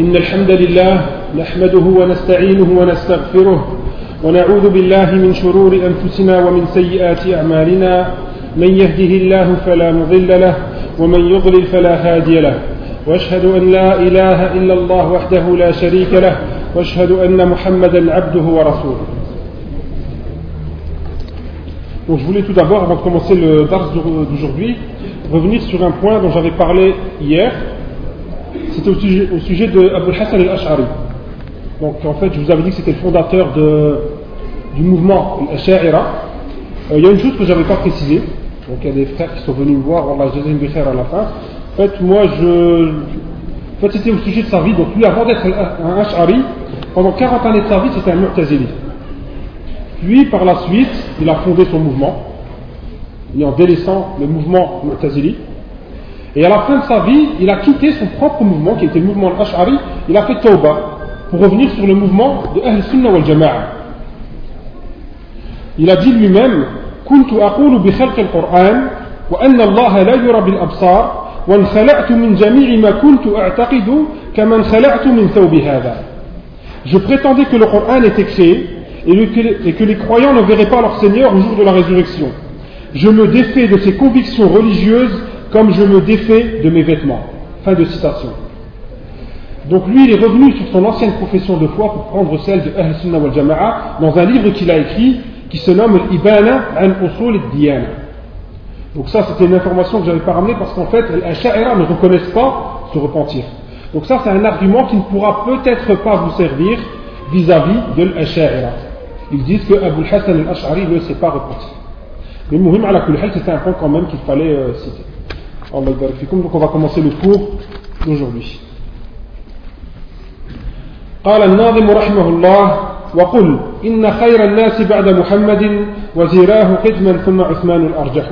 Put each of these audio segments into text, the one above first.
إن الحمد لله نحمده ونستعينه ونستغفره ونعوذ بالله من شرور أنفسنا ومن سيئات أعمالنا. من يهده الله فلا مضل له ومن يضلل فلا هادي له. وأشهد أن لا إله إلا الله وحده لا شريك له. وأشهد أن محمدا عبده ورسوله. Donc je voulais tout d'abord, avant de commencer le dars d'aujourd'hui, revenir sur un point dont j'avais parlé hier. C'était au sujet, au de Abul Hassan al-Ash'ari. Donc en fait, je vous avais dit que c'était le fondateur du mouvement al-Ash'ira. Euh, il y a une chose que je n'avais pas précisée. Donc il y a des frères qui sont venus me voir, Allah Jazim à la fin. En fait, moi, je. En fait, c'était au sujet de sa vie. Donc lui, avant d'être un Ash'ari, pendant 40 années de sa vie, c'était un Mu'tazili. Puis, par la suite, il a fondé son mouvement, et en délaissant le mouvement Mu'tazili. Et à la fin de sa vie, il a quitté son propre mouvement, qui était le mouvement Ash'ari, il a fait Tauba, pour revenir sur le mouvement de Ahl Sunnah wal Jama'a. Il a dit lui-même, كنت أقول بخلق القرآن وأن الله لا يرى بالأبصار وانخلعت من جميع ما كنت أعتقد كمن خلعت من ثوب هذا. Je prétendais que le Coran était créé et que les croyants ne verraient pas leur Seigneur au jour de la résurrection. Je me défais de ces convictions religieuses comme je me défais de mes vêtements. Fin de citation. Donc lui, il est revenu sur son ancienne profession de foi pour prendre celle de Ahl Sunnah wal Jama'a dans un livre qu'il a écrit qui se nomme Ibana an Usul al Donc ça, c'était une information que je n'avais pas ramenée parce qu'en fait, les Asha'ira ne reconnaissent pas se repentir. Donc ça, c'est un argument qui ne pourra peut-être pas vous servir vis-à-vis de l'Asha'ira. Ils disent que Abu Hassan al-Ash'ari ne s'est pas repenti. Mais Mouhim ala c'était un point quand même qu'il fallait euh, citer. Donc on va commencer le cours d'aujourd'hui. قال الناظم رحمه الله وقل إن خير الناس بعد محمد وزيراه قدما ثم عثمان الأرجح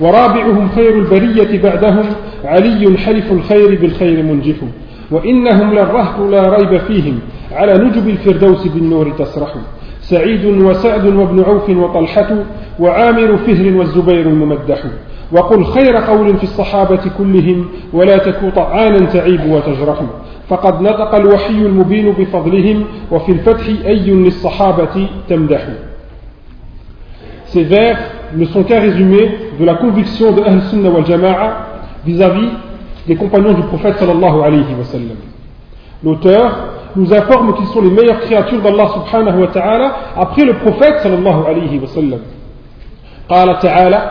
ورابعهم خير البرية بعدهم علي حلف الخير بالخير منجح وإنهم للرهط لا ريب فيهم على نجب الفردوس بالنور تسرح سعيد وسعد وابن عوف وطلحة وعامر فهر والزبير الممدح وقل خير قول في الصحابة كلهم ولا تكو طعانا تعيب وتجرح فقد نطق الوحي المبين بفضلهم وفي الفتح أي للصحابة تمدح Ces vers ne sont qu'un résumé de la conviction de Ahl Sunnah wal Jama'a vis-à-vis des compagnons du prophète sallallahu alayhi wa sallam. L'auteur nous informe qu'ils sont les meilleures créatures d'Allah subhanahu wa ta'ala après le prophète sallallahu alayhi wa sallam. قال تعالى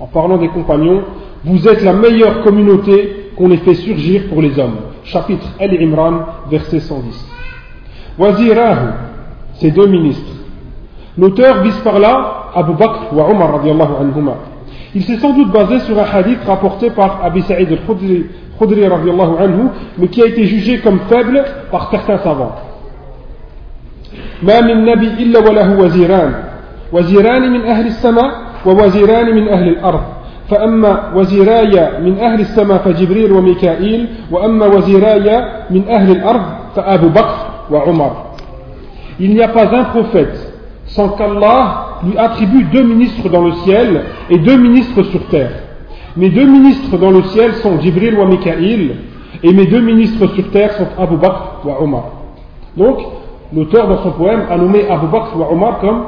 en parlant des compagnons vous êtes la meilleure communauté qu'on ait fait surgir pour les hommes. Chapitre Al Imran verset 110 wazirahu ces deux ministres. L'auteur vise par là Abu Bakr wa Omar anhuma. Il s'est sans doute basé sur un hadith rapporté par Abi Sa'id al-Khudri anhu, mais qui a été jugé comme faible par certains savants. ما من نبي إلا وله وزيران وزيران من أهل السماء ووزيران من أهل الأرض فأما وزيراي من أهل السماء فجبريل وميكائيل وأما وزيراي من أهل الأرض فأبو بكر وعمر Il n'y a pas un prophète sans qu'Allah lui attribue deux ministres dans le ciel et deux ministres sur terre. Mes deux ministres dans le ciel sont Jibril wa Mikaïl, et mes deux ministres sur terre sont Abu Bakr wa Omar. Donc, l'auteur dans son poème a nommé Abu Bakr wa Omar comme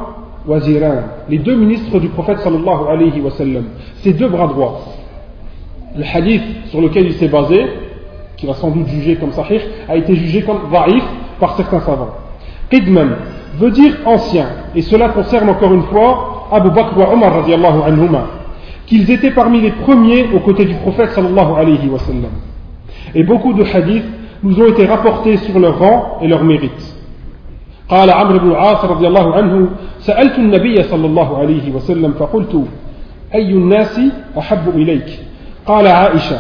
Waziran, les deux ministres du prophète sallallahu alayhi wa sallam, ces deux bras droits. Le hadith sur lequel il s'est basé, qu'il a sans doute jugé comme sahih, a été jugé comme vaif par certains savants. Qidman veut dire ancien, et cela concerne encore une fois Abu Bakr wa Omar radiallahu qu'ils étaient parmi les premiers aux côtés du prophète sallallahu alayhi wa sallam. Et beaucoup de hadiths nous ont été rapportés sur leur rang et leur mérite. قال عمرو بن العاص رضي الله عنه سألت النبي صلى الله عليه وسلم فقلت أي الناس أحب إليك قال عائشة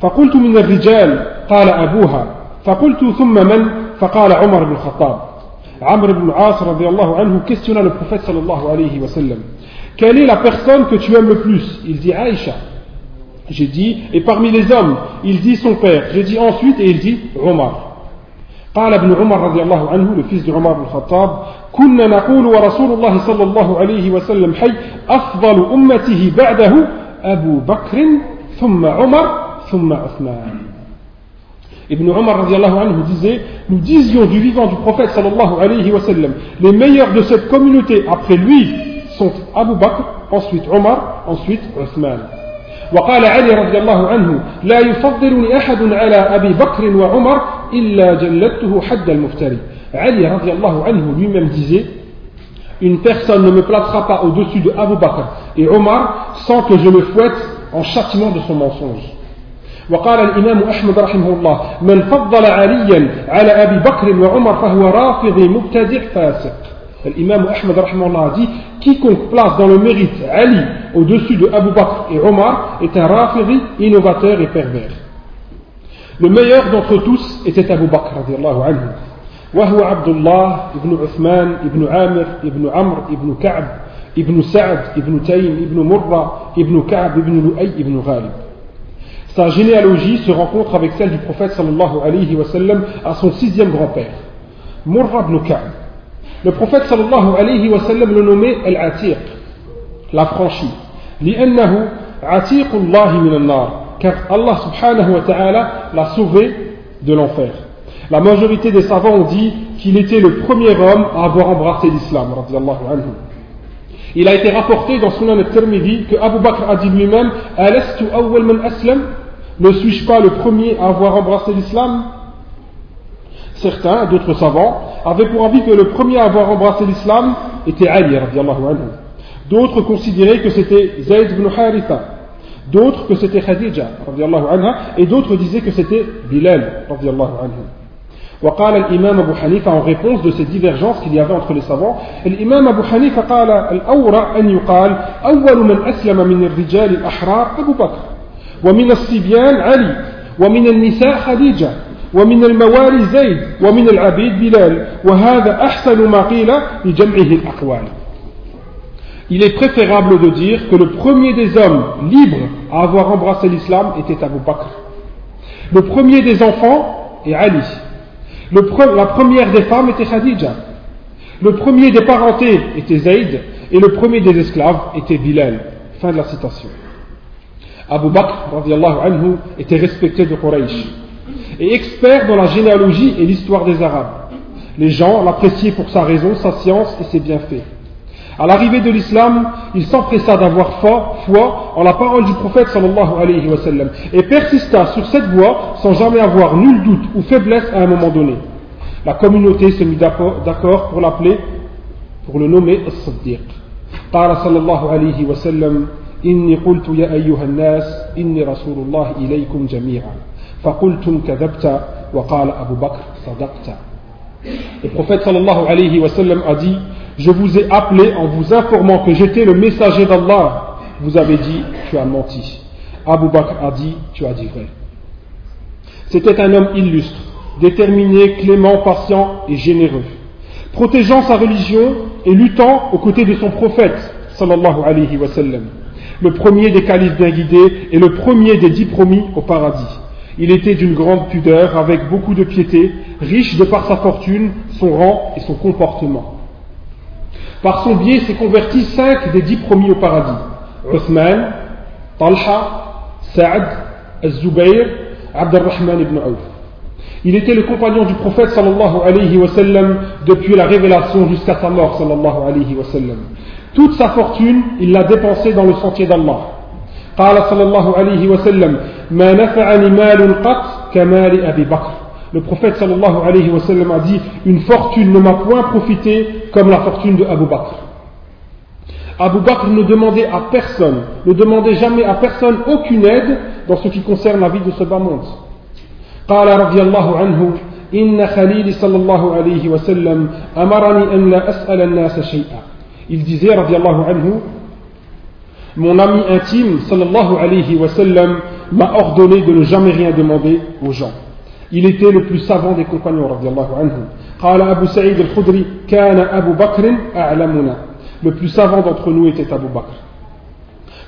فقلت من الرجال قال أبوها فقلت ثم من فقال عمر بن الخطاب عمرو بن العاص رضي الله عنه le prophète صلى الله عليه وسلم Quelle est la personne que tu aimes le plus Il dit Aïcha. J'ai dit, et parmi les hommes, il dit son père. J'ai dit ensuite, et il dit Omar. قال ابن عمر رضي الله عنه de Omar بن الخطاب كنا نقول ورسول الله صلى الله عليه وسلم حي أفضل أمته بعده أبو بكر ثم عمر ثم عثمان Ibn Omar anhu disait Nous disions du vivant du prophète sallallahu alayhi wa sallam Les meilleurs de cette communauté après lui sont Abu Bakr, ensuite Omar, ensuite Uthman. وقال علي رضي الله عنه لا يفضلني أحد على أبي بكر وعمر إلا جلدته حد المفتري Ali radiallahu anhu lui-même disait Une personne ne me placera pas au-dessus de Abu Bakr et Omar sans que je le fouette en châtiment de son mensonge. وقال الإمام أحمد رحمه الله من فضل عليا على أبي بكر وعمر فهو رافضي مبتدع فاسق L'imam Ahmed a dit Quiconque place dans le mérite Ali au-dessus de Abu Bakr et Omar est un rafiri innovateur et pervers. Le meilleur d'entre tous était Abu Bakr anhu. وهو عبد الله ابن عثمان ابن عامر ابن عمرو ابن كعب ابن سعد ابن تيم ابن مرة ابن كعب ابن لؤي ابن غالب Sa généalogie se rencontre avec celle du prophète sallallahu alayhi wa sallam à son sixième grand-père, Murra ibn Ka'b. Le prophète sallallahu alayhi wa sallam le nommait Al-Atiq, la franchie. لأنه عتيق الله من النار car Allah subhanahu wa ta'ala l'a sauvé de l'enfer. La majorité des savants ont dit qu'il était le premier homme à avoir embrassé l'islam. Il a été rapporté dans Sunan al-Tirmidhi que Abu Bakr a dit lui-même Ne suis-je pas le premier à avoir embrassé l'islam? Certains, d'autres savants, avaient pour avis que le premier à avoir embrassé l'islam était Ali. D'autres considéraient que c'était Zayd ibn Haritha. D'autres que c'était Khadija. Et d'autres disaient que c'était Bilal. وقال الإمام أبو حنيفة en réponse de ces divergences qu'il y avait entre les savants الإمام أبو حنيفة قال الأورع أن يقال أول من أسلم من الرجال الأحرار أبو بكر ومن الصبيان علي ومن النساء خديجة ومن الموالي زيد ومن العبيد بلال وهذا أحسن ما قيل لجمعه الأقوال Il est préférable de dire que le premier des hommes libres à avoir embrassé l'islam était Abu Bakr. Le premier des enfants est Ali. la première des femmes était Khadija. Le premier des parentés était Zayd. Et le premier des esclaves était Bilal. Fin de la citation. Abu Bakr anhu, était respecté de Quraysh et expert dans la généalogie et l'histoire des Arabes. Les gens l'appréciaient pour sa raison, sa science et ses bienfaits. À l'arrivée de l'islam, il s'empressa d'avoir foi en la parole du prophète sallallahu alayhi wa sallam et persista sur cette voie sans jamais avoir nul doute ou faiblesse à un moment donné. La communauté s'est mise d'accord pour l'appeler, pour le nommer As-Siddiq. قال صلى الله عليه وسلم إني قلت يا أيها الناس إني رسول الله إليكم جميعا فقلتم كذبت وقال أبو بكر صدقت Le prophète sallallahu alayhi wa sallam a dit je vous ai appelé en vous informant que j'étais le messager d'Allah. Vous avez dit Tu as menti. Abu Bakr a dit Tu as dit vrai. C'était un homme illustre, déterminé, clément, patient et généreux, protégeant sa religion et luttant aux côtés de son prophète sallallahu alayhi wa sallam. Le premier des califes bien guidés et le premier des dix promis au paradis. Il était d'une grande pudeur, avec beaucoup de piété, riche de par sa fortune, son rang et son comportement. Par son biais s'est converti cinq des dix promis au paradis. Uthman, Talha, Saad, Az-Zubayr, Abdurrahman ibn Auf. Il était le compagnon du prophète sallallahu alayhi wa sallam depuis la révélation jusqu'à sa mort sallallahu alayhi wa sallam. Toute sa fortune, il l'a dépensée dans le sentier d'Allah. قال صلى الله عليه وسلم ما نفعني مال قط كمال أبي بكر Le prophète sallallahu alayhi wa sallam a dit Une fortune ne m'a point profité comme la fortune de Abu Bakr. Abu Bakr ne demandait à personne, ne demandait jamais à personne aucune aide dans ce qui concerne la vie de ce bas monde. قال رضي الله عنه إن خليلي صلى الله عليه وسلم أمرني أن لا أسأل الناس شيئا Il disait رضي الله عنه Mon ami intime sallallahu alayhi wa sallam m'a ordonné de ne jamais rien demander aux gens. Il était le plus savant des compagnons radiallahu anhu. قال أبو سعيد الخدري كان أبو بكر أعلمنا Le plus savant d'entre nous était Abu Bakr.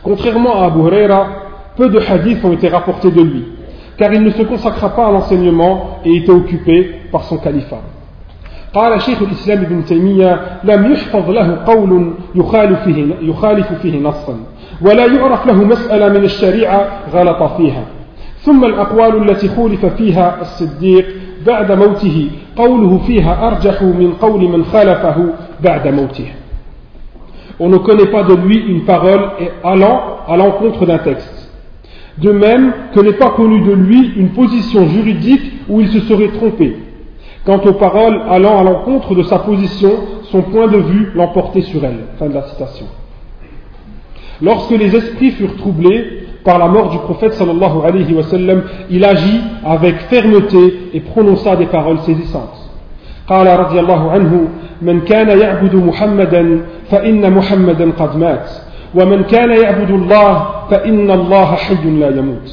Contrairement à Abu Huraira, peu de hadiths ont été rapportés de lui car il ne se consacra pas à l'enseignement et était occupé par son califat. قال شيخ الإسلام ابن تيمية لم يحفظ له قول يخالف فيه, يخالف فيه نصا ولا يعرف له مسألة من الشريعة غلط فيها ثم الأقوال التي خولف فيها الصديق بعد موته قوله فيها أرجح من قول من خالفه بعد موته On ne connaît pas de lui une parole allant à l'encontre d'un texte. De même que n'est pas connu de lui une position juridique où il se serait trompé. Quant aux paroles allant à l'encontre de sa position, son point de vue l'emportait sur elle. Fin de la citation. Lorsque les esprits furent troublés par la mort du prophète sallallahu alayhi wa sallam, il agit avec fermeté et prononça des paroles saisissantes. قال رضي الله عنه من كان يعبد محمدا فإن محمدا قد مات ومن كان يعبد الله فإن الله حي لا يموت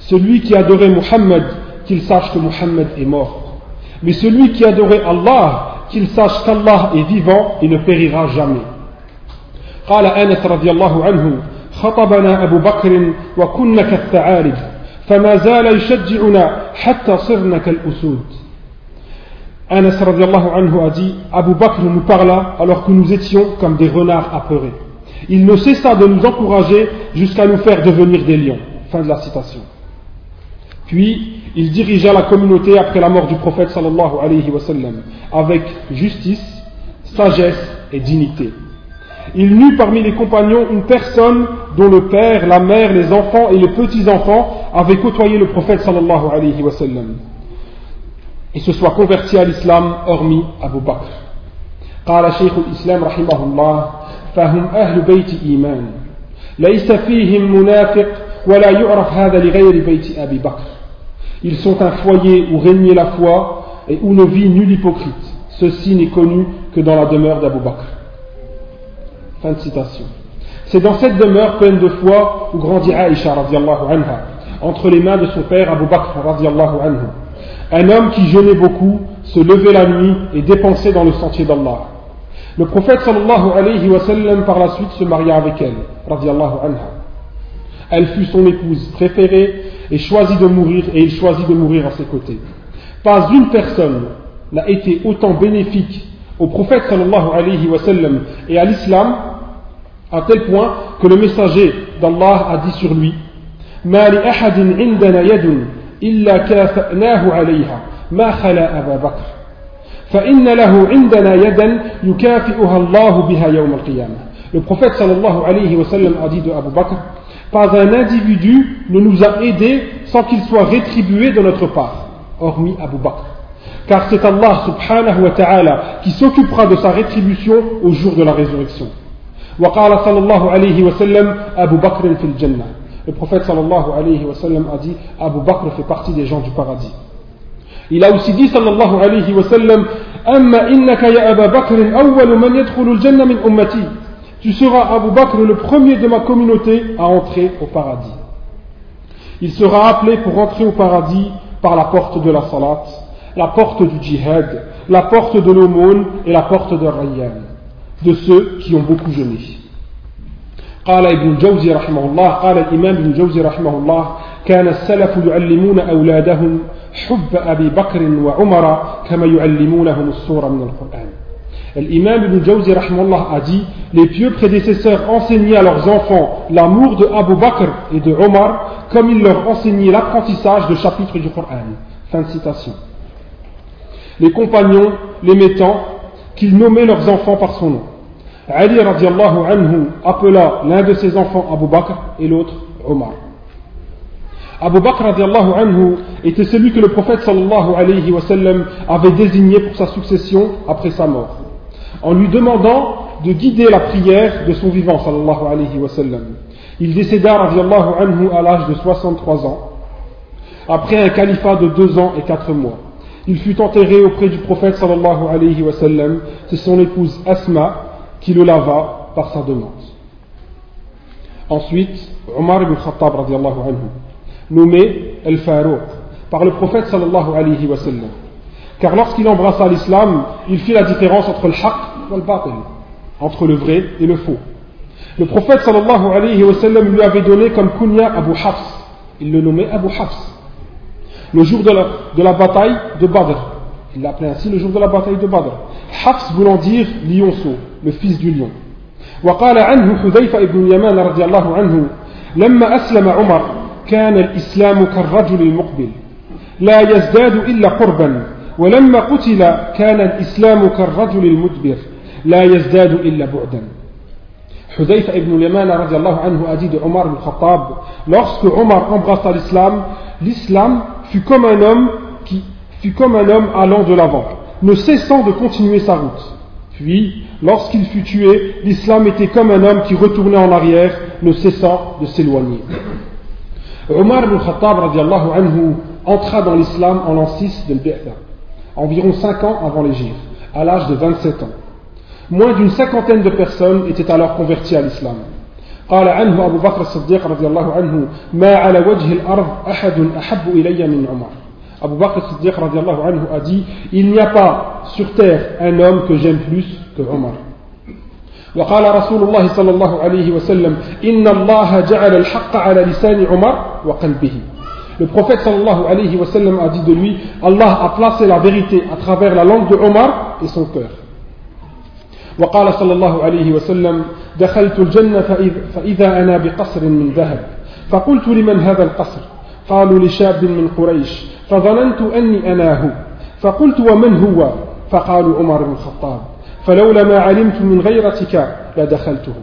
Celui qui adorait Muhammad, qu'il sache que Muhammad est mort. Mais celui qui adorait Allah, qu'il sache qu'Allah est vivant et ne périra jamais. قال أنس رضي الله عنه خطبنا أبو بكر وكنا كالثعالب فما زال يشجعنا حتى صرنا كالأسود Anas radiallahu anhu a dit Abu Bakr nous parla alors que nous étions comme des renards apeurés. Il ne cessa de nous encourager jusqu'à nous faire devenir des lions. Fin de la citation. Puis, il dirigea la communauté après la mort du prophète sallallahu alayhi wa sallam avec justice, sagesse et dignité. Il n'eut parmi les compagnons une personne dont le père, la mère, les enfants et les petits-enfants avaient côtoyé le prophète sallallahu alayhi wa sallam et se soit converti à l'islam hormis Abu Bakr. قال شيخ الإسلام رحمه الله فهم أهل بيت إيمان ليس فيهم منافق ولا يعرف هذا لغير بيت أبي بكر Ils sont un foyer où régnait la foi et où ne vit nul hypocrite. Ceci n'est connu que dans la demeure d'Abu Bakr. Fin de citation. C'est dans cette demeure pleine de foi où grandit Aïcha radiallahu anha, entre les mains de son père Abu Bakr radiallahu. Un homme qui jeûnait beaucoup, se levait la nuit et dépensait dans le sentier d'Allah. Le prophète sallallahu par la suite se maria avec elle, anha. Elle fut son épouse préférée et choisit de mourir et il choisit de mourir à ses côtés. Pas une personne n'a été autant bénéfique au prophète sallallahu alayhi wa sallam et à l'islam à tel point que le messager d'Allah a dit sur lui ما لأحد عندنا يد إلا كافأناه عليها ما خلا أبا بكر فإن له عندنا يدا يكافئها الله بها يوم القيامة Le prophète sallallahu alayhi wa sallam a dit de Abu Bakr Pas un individu ne nous a aidés sans qu'il soit rétribué de notre part, hormis Abu Bakr. Car c'est Allah subhanahu wa ta'ala qui s'occupera de sa rétribution au jour de la résurrection. وقال صلى الله عليه وسلم أبو بكر في الجنة Le prophète sallallahu alayhi wa sallam a dit Abu Bakr fait partie des gens du paradis. Il a aussi dit sallallahu alayhi wa sallam Amma innaka ya Abu Bakr awwalu man yadkhulu al-jannah min ummati. Tu seras Abu Bakr le premier de ma communauté à entrer au paradis. Il sera appelé pour entrer au paradis par la porte de la salat, la porte du djihad, la porte de l'aumône et la porte de Rayyan, de ceux qui ont beaucoup jeûné. قال ابن الجوزي رحمه الله قال الإمام ابن الجوزي رحمه الله كان السلف يعلمون أولادهم حب أبي بكر وعمر كما يعلمونهم السورة من القرآن L'imam Ibn Jawzi a dit Les pieux prédécesseurs enseignaient à leurs enfants l'amour de Abu Bakr et de Omar comme ils leur enseignaient l'apprentissage de chapitres du Coran. Fin de citation. Les compagnons les mettant qu'ils nommaient leurs enfants par son nom. Ali radiallahu anhu appela l'un de ses enfants Abu Bakr et l'autre Omar. Abu Bakr radiallahu anhu était celui que le prophète sallallahu alayhi wa sallam avait désigné pour sa succession après sa mort, en lui demandant de guider la prière de son vivant sallallahu alayhi wa sallam. Il décéda radiallahu anhu à l'âge de 63 ans, après un califat de deux ans et quatre mois. Il fut enterré auprès du prophète sallallahu alayhi wa sallam, c'est son épouse Asma qui le lava par sa demande. Ensuite, Omar ibn Khattab radiallahu anhu, nommé El-Farouq par le prophète sallallahu alayhi wa sallam. Car lorsqu'il embrassa l'islam, il fit la différence entre le haq et le batil, entre le vrai et le faux. Le prophète sallallahu alayhi wa sallam lui avait donné comme kunya Abu Hafs. Il le nommait Abu Hafs Le jour de la, de la bataille de Badr. Il l'appelait ainsi le jour de la bataille de Badr. Hafs voulant dire lionceau, le fils du lion. وقال عنه حذيفة بن اليمان رضي الله عنه لما أسلم عمر كان الإسلام كالرجل المقبل لا يزداد إلا قربا ولما قتل كان الإسلام كالرجل المدبر لا يزداد إلا بعدا Hudayfa ibn Yaman anhu a dit de Omar ibn Khattab lorsque Omar embrassa l'islam l'islam fut comme un homme allant de l'avant ne cessant de continuer sa route. Puis lorsqu'il fut tué l'islam était comme un homme qui retournait en arrière ne cessant de s'éloigner. Omar ibn Khattab anhu entra dans l'islam en l'an 6 de l'Bi'tha environ 5 ans avant l'Égypte à l'âge de 27 ans. Moins d'une cinquantaine de personnes étaient alors converties à l'islam. قال عنه أبو بكر الصديق رضي الله عنه ما على وجه الأرض أحد أحب إلي من عمر Abu Bakr Siddiq radiallahu anhu a dit Il n'y a pas sur terre un homme que j'aime plus que Omar. وقال رسول الله صلى الله عليه وسلم إن الله جعل الحق على لسان عمر وقلبه Le prophète sallallahu alayhi wa sallam a dit de lui Allah a placé la vérité à travers la langue de Omar et son cœur. وقال صلى الله عليه وسلم دخلت الجنة فإذا أنا بقصر من ذهب فقلت لمن هذا القصر قالوا لشاب من قريش فظننت أني أنا هو فقلت ومن هو فقالوا عمر بن الخطاب فلولا ما علمت من غيرتك لدخلته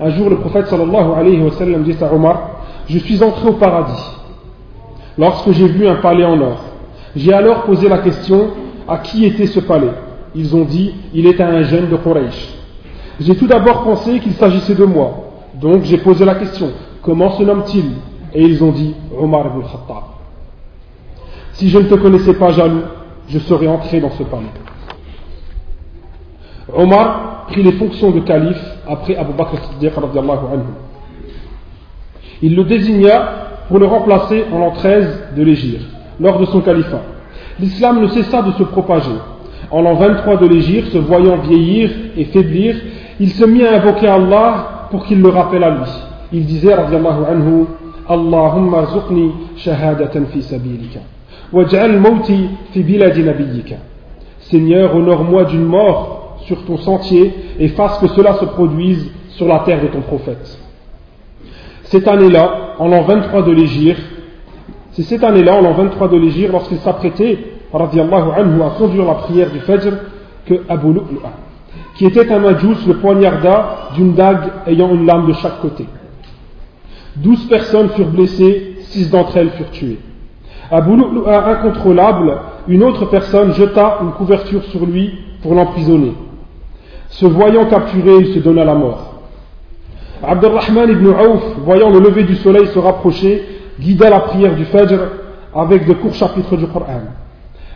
Un jour, le prophète sallallahu alayhi wa sallam dit à Omar Je suis entré au paradis lorsque j'ai vu un palais en or. J'ai alors posé la question à qui était ce palais ils ont dit il est un jeune de Quraysh. J'ai tout d'abord pensé qu'il s'agissait de moi. Donc j'ai posé la question comment se nomme-t-il? Et ils ont dit Omar ibn Khattab. Si je ne te connaissais pas jaloux, je serais entré dans ce palais. Omar prit les fonctions de calife après Abu Bakr Siddiq Il le désigna pour le remplacer en l'an 13 de l'Égypte, lors de son califat. L'islam ne cessa de se propager en l'an 23 de l'Égypte, se voyant vieillir et faiblir, il se mit à invoquer Allah pour qu'il le rappelle à lui. Il disait, radiallahu anhu, Allahumma zuqni shahadatan fi sabilika. Waj'al mawti fi biladi nabiyyika. Seigneur, honore-moi d'une mort sur ton sentier et fasse que cela se produise sur la terre de ton prophète. Cette année-là, en l'an 23 de l'Égypte, c'est cette année-là, en l'an 23 de l'Égypte, lorsqu'il s'apprêtait anhu, à conduire la prière du Fajr que Abu Lu'lu'a, qui était un majous, le poignarda d'une dague ayant une lame de chaque côté. Douze personnes furent blessées, six d'entre elles furent tuées. Abu Lu'lu'a incontrôlable, une autre personne jeta une couverture sur lui pour l'emprisonner. Se voyant capturé, il se donna la mort. Abdurrahman ibn Auf, voyant le lever du soleil se rapprocher, guida la prière du Fajr avec de courts chapitres du Coran.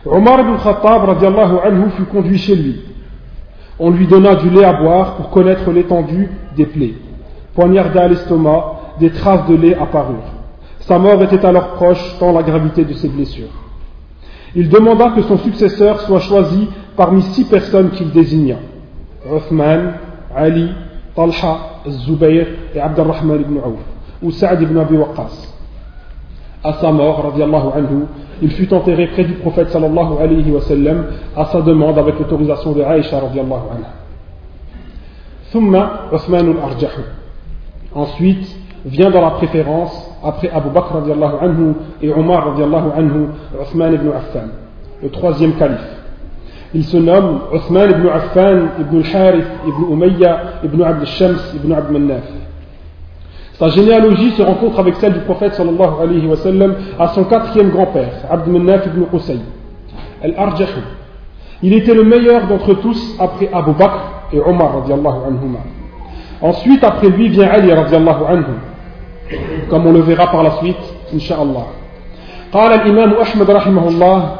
Omar ibn Khattab anhu fut conduit chez lui. On lui donna du lait à boire pour connaître l'étendue des plaies. Poignardé à l'estomac, des traces de lait apparurent. Sa mort était alors proche tant la gravité de ses blessures. Il demanda que son successeur soit choisi parmi six personnes qu'il désigna. Uthman, Ali, Talha, Zubayr et Abdurrahman ibn Auf, ou Saad ibn Abi Waqqas. À sa mort, anhu, il fut enterré près du prophète sallallahu alayhi wa sallam à sa demande avec l'autorisation de Aïcha radiallahu anha. Thumma Uthman al-Arjah. Ensuite vient dans la préférence, après Abu Bakr radiallahu anhu et Omar radiallahu anhu, Uthman ibn Affan, le troisième calife. Il se nomme Uthman ibn Affan ibn al-Harith ibn Umayya ibn Abd al-Shams ibn Abd Manaf. Sa généalogie se rencontre avec celle du prophète sallallahu alayhi wa sallam à son quatrième grand-père, Abd Manaf ibn Qusay, al-Arjahu. Il était le meilleur d'entre tous après Abu Bakr et Omar radiallahu anhuma. Ensuite, après lui vient Ali radiallahu anhu, comme on le verra par la suite, insha'Allah. قال الإمام أحمد رحمه الله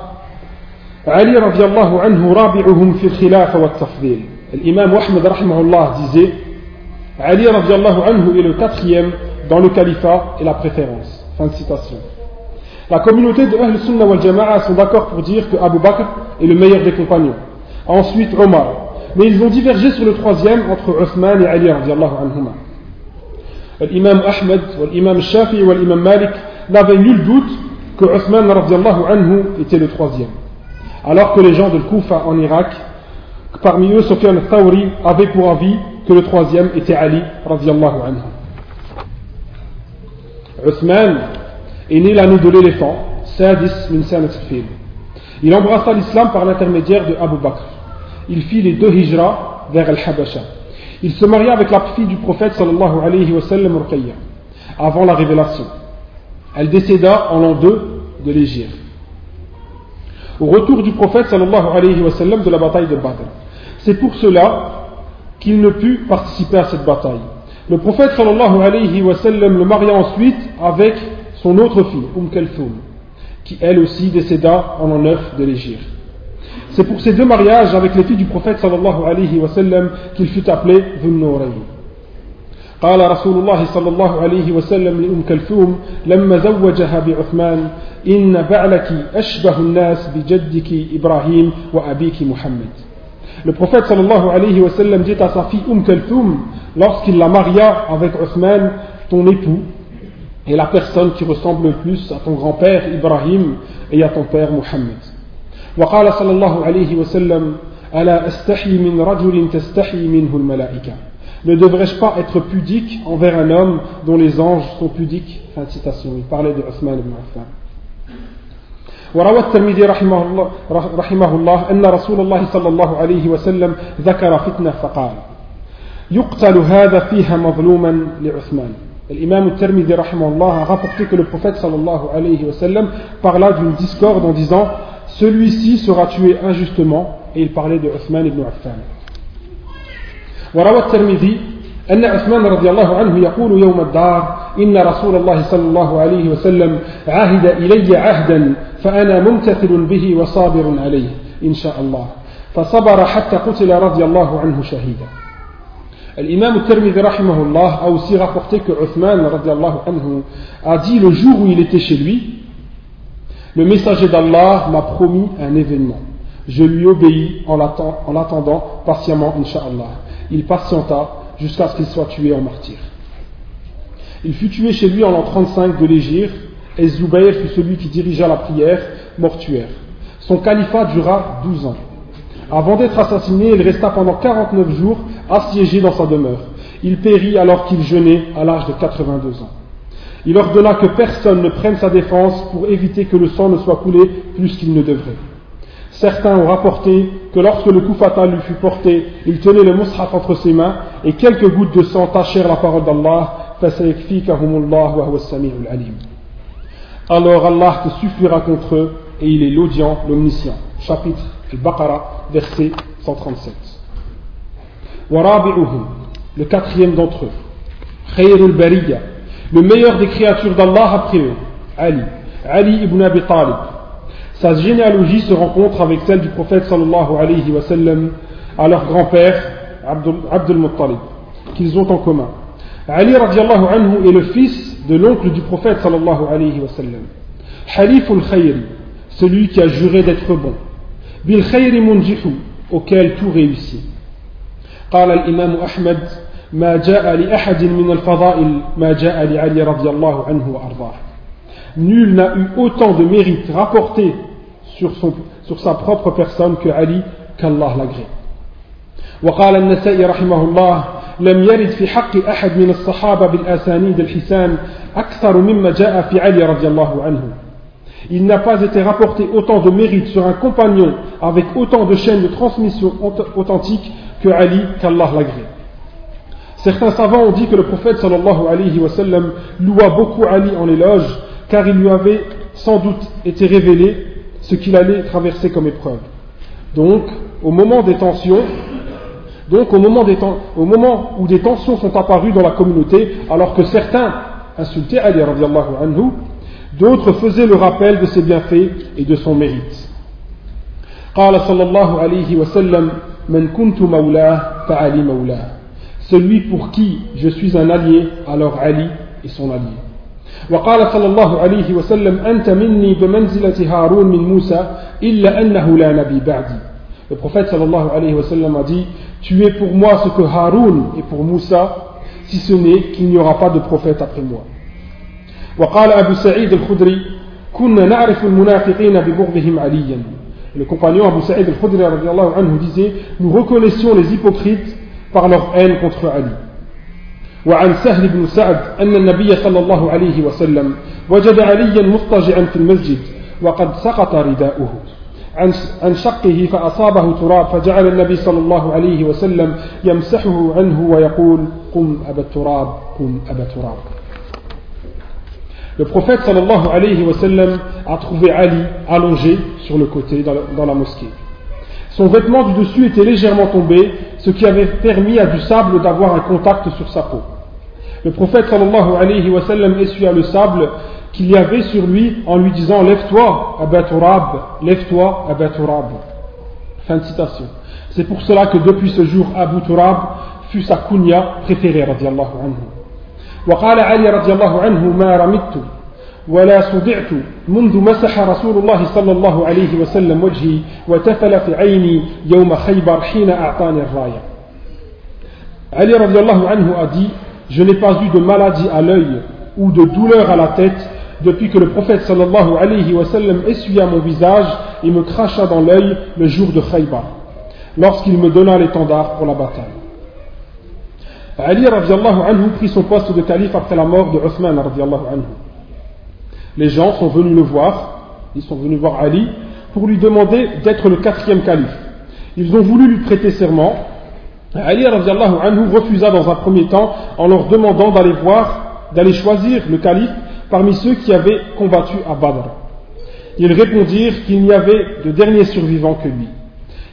علي رضي الله عنه رابعهم في الخلافة والتفضيل الإمام أحمد رحمه الله disait Ali anhu est le quatrième dans le califat et la préférence. Fin de citation. La communauté de Ahl Sunnah wal Jama'a sont d'accord pour dire que Abu Bakr est le meilleur des compagnons. Ensuite Omar. Mais ils ont divergé sur le troisième entre Uthman et Ali radiallahu anhuma. L'imam Ahmed, l'imam Shafi et l'imam Malik n'avaient nul doute que Uthman anhu était le troisième. Alors que les gens de Koufa en Irak, parmi eux Sofiane al-Thawri, avaient pour avis que le troisième était Ali radiallahu anhu. Uthman est né l'année de l'éléphant, Sadis min Il embrassa l'islam par l'intermédiaire de Abu Bakr. Il fit les deux hijras vers Al-Habasha. Il se maria avec la fille du prophète sallallahu alayhi wa sallam avant la révélation. Elle décéda en l'an 2 de l'Égypte. Au retour du prophète sallallahu alayhi wa sallam de la bataille de Badr. C'est pour cela qu'il ne put participer à cette bataille. Le prophète sallallahu alayhi wa sallam le maria ensuite avec son autre fille, Umm Kalthoum, qui elle aussi décéda en l'an 9 de l'Égypte. C'est pour ces deux mariages avec les filles du prophète sallallahu alayhi wa sallam qu'il fut appelé Dhun قال رسول الله صلى الله عليه وسلم لأم كلثوم لما زوجها بعثمان إن بعلك أشبه الناس بجدك إبراهيم وأبيك محمد Le prophète sallallahu alayhi wa sallam dit à sa fille Umm Kalthoum, lorsqu'il la maria avec Uthman, ton époux, est la personne qui ressemble le plus à ton grand-père Ibrahim et à ton père Muhammad. وقال صلى الله عليه وسلم ألا أستحي من رجل تستحي منه الملائكة Ne devrais-je pas être pudique envers un homme dont les anges sont pudiques Fin de citation. Il parlait de Uthman ibn Affan. وروى الترمذي رحمه الله, رحمه الله أن رسول الله صلى الله عليه وسلم ذكر فتنة فقال يقتل هذا فيها مظلوما لعثمان. الإمام الترمذي رحمه الله rapporté que le prophète صلى الله عليه وسلم parla d'une discorde en disant celui-ci sera tué injustement. Et il parlait de Othman ibn Affan. وروى الترمذي أن عثمان رضي الله عنه يقول يوم الدار إن رسول الله صلى الله عليه وسلم عهد إلي عهدا فأنا ممتثل به وصابر عليه إن شاء الله فصبر حتى قتل رضي الله عنه شهيدا الإمام الترمذي رحمه الله أو سيغا فقتك عثمان رضي الله عنه أدي لجوه إليه chez lui Le messager d'Allah m'a promis un événement. Je lui obéis en l'attendant patiemment, Inch'Allah. Il patienta jusqu'à ce qu'il soit tué en martyr. Il fut tué chez lui en l'an 35 de l'Égypte, et Zubayr fut celui qui dirigea la prière mortuaire. Son califat dura 12 ans. Avant d'être assassiné, il resta pendant 49 jours assiégé dans sa demeure. Il périt alors qu'il jeûnait à l'âge de 82 ans. Il ordonna que personne ne prenne sa défense pour éviter que le sang ne soit coulé plus qu'il ne devrait. Certains ont rapporté que lorsque le coup fatal lui fut porté, il tenait le mushaf entre ses mains et quelques gouttes de sang tachèrent la parole d'Allah. Alors Allah te suffira contre eux et il est l'audient, l'omniscient. Chapitre Al-Baqarah, verset 137. Le quatrième d'entre eux. Khayrul Bariya. Le meilleur des créatures d'Allah après eux. Ali. Ali ibn Abi Talib. Sa généalogie se rencontre avec celle du prophète sallallahu alayhi wa sallam à leur grand-père Abdul Muttalib, qu'ils ont en commun. Ali radiallahu anhu est le fils de l'oncle du prophète sallallahu alayhi wa sallam. Haliful Khayri, celui qui a juré d'être bon. Bil Khayri munjihu, auquel tout réussit. قال الإمام أحمد ما جاء لأحد من الفضائل ما جاء لعلي رضي الله عنه وأرضاه Nul n'a eu autant de mérite rapporté sur, son, sur sa propre personne que Ali, qu'Allah l'agrée. وقال النسائي رحمه الله لم يرد في حق أحد من الصحابة بالأسانيد الحسان أكثر مما جاء في علي رضي الله عنه Il n'a pas été rapporté autant de mérite sur un compagnon avec autant de chaînes de transmission authentiques que Ali, qu'Allah l'agrée. Certains savants ont dit que le prophète sallallahu alayhi wa sallam loua beaucoup Ali en éloge, car il lui avait sans doute été révélé ce qu'il allait traverser comme épreuve. Donc, au moment des tensions, donc au moment, des au moment où des tensions sont apparues dans la communauté, alors que certains insultaient Ali radiallahu anhu, d'autres faisaient le rappel de ses bienfaits et de son mérite. قال صلى الله عليه وسلم celui pour qui je suis un allié alors Ali est son allié وقال صلى الله عليه وسلم أنت مني بمنزلة هارون من موسى إلا أنه لا نبي بعدي Le prophète sallallahu alayhi wa sallam a dit Tu es pour moi ce que Haroun est pour Moussa, si ce n'est qu'il n'y aura pas de prophète après moi. وقال أبو سعيد الخدري كنا نعرف المنافقين Le compagnon Abu Sa'id al-Khudri anhu disait Nous reconnaissions les hypocrites par leur haine contre Ali. وعن سهل بن سعد أن النبي صلى الله عليه وسلم وجد عليا مضطجعا في المسجد وقد سقط رداؤه عن شقه فأصابه تراب فجعل النبي صلى الله عليه وسلم يمسحه عنه ويقول قم أبا التراب قم أبا التراب Le prophète sallallahu alayhi wa sallam a trouvé Ali allongé sur le côté dans la, dans la mosquée. Son vêtement du dessus était légèrement tombé, ce qui avait permis à du sable d'avoir un contact sur sa peau. Le prophète sallallahu alayhi wa sallam essuya le sable qu'il y avait sur lui en lui disant Lève-toi, Abaturab, lève-toi, Abaturab. Fin de citation. C'est pour cela que depuis ce jour, Abu Turab fut sa kunya préférée, radiallahu anhu. وقال علي رضي الله عنه ما رمدت ولا صدعت منذ مسح رسول الله صلى الله عليه وسلم وجهي وتفل في عيني يوم خيبر حين أعطاني الراية Ali radiallahu anhu a dit Je n'ai pas eu de maladie à l'œil ou de douleur à la tête depuis que le prophète sallallahu alayhi wa sallam essuya mon visage et me cracha dans l'œil le jour de Khaybar, lorsqu'il me donna l'étendard pour la bataille. Ali radiallahu anhu prit son poste de calife après la mort de Uthman radiallahu anhu. Les gens sont venus le voir, ils sont venus voir Ali pour lui demander d'être le quatrième calife. Ils ont voulu lui prêter serment. Ali anhu refusa dans un premier temps en leur demandant d'aller voir, d'aller choisir le calife parmi ceux qui avaient combattu à Badr. Ils répondirent qu'il n'y avait de dernier survivant que lui.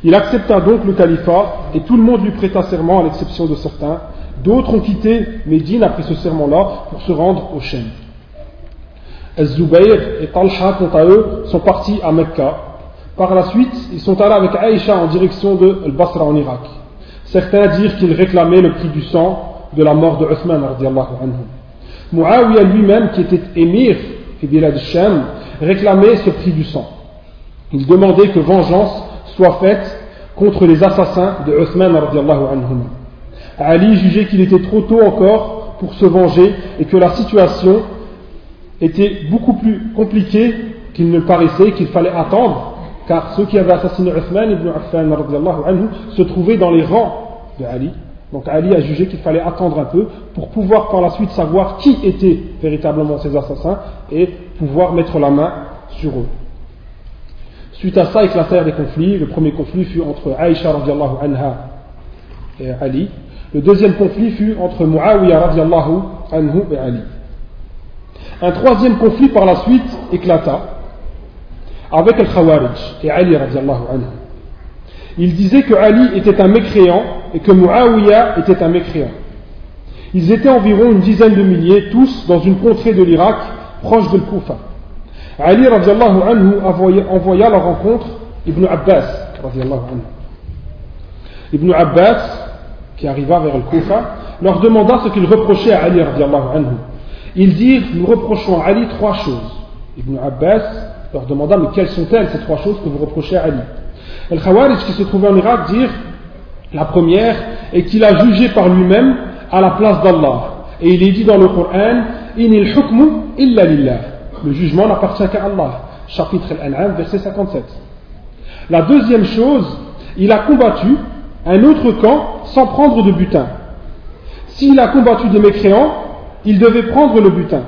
Il accepta donc le califat et tout le monde lui prêta serment à l'exception de certains. D'autres ont quitté Médine après ce serment-là pour se rendre au Shem. Az-Zubayr et Talha, quant à eux, sont partis à Mecca. Par la suite, ils sont allés avec Aïcha en direction de Al-Basra en Irak. Certains dirent qu'ils réclamaient le prix du sang de la mort de Uthman. Muawiyah lui-même, qui était émir Bilad Sham, réclamait ce prix du sang. Il demandait que vengeance soit faite contre les assassins de Uthman. Ali jugeait qu'il était trop tôt encore pour se venger et que la situation était beaucoup plus compliquée qu'il ne paraissait, qu'il fallait attendre, car ceux qui avaient assassiné Uthman ibn Affan anhu, se trouvaient dans les rangs de Ali donc Ali a jugé qu'il fallait attendre un peu pour pouvoir par la suite savoir qui étaient véritablement ces assassins et pouvoir mettre la main sur eux. Suite à ça éclatèrent des conflits. Le premier conflit fut entre Aïcha anha et Ali. Le deuxième conflit fut entre Muawiyah anhu et Ali. Un troisième conflit par la suite éclata avec Al-Khawarij et Ali radiallahu anhu. Il disait que Ali était un mécréant et que Muawiyah était un mécréant. Ils étaient environ une dizaine de milliers, tous dans une contrée de l'Irak, proche de Koufa. Ali anhu envoya, à leur rencontre Ibn Abbas. Ibn Abbas, qui arriva vers le Koufa, leur demanda ce qu'ils reprochaient à Ali radiallahu anhu. Ils dirent Nous reprochons à Ali trois choses. Ibn Abbas leur demanda Mais quelles sont-elles ces trois choses que vous reprochez à Ali? El Khawarij qui se trouvait en Irak dirent la première est qu'il a jugé par lui-même à la place d'Allah. Et il est dit dans le Coran Inil hukmu illa lillah. Le jugement n'appartient qu'à Allah. Chapitre Al-An'am, verset 57. La deuxième chose, il a combattu un autre camp sans prendre de butin. S'il a combattu des mécréants, il devait prendre le butin.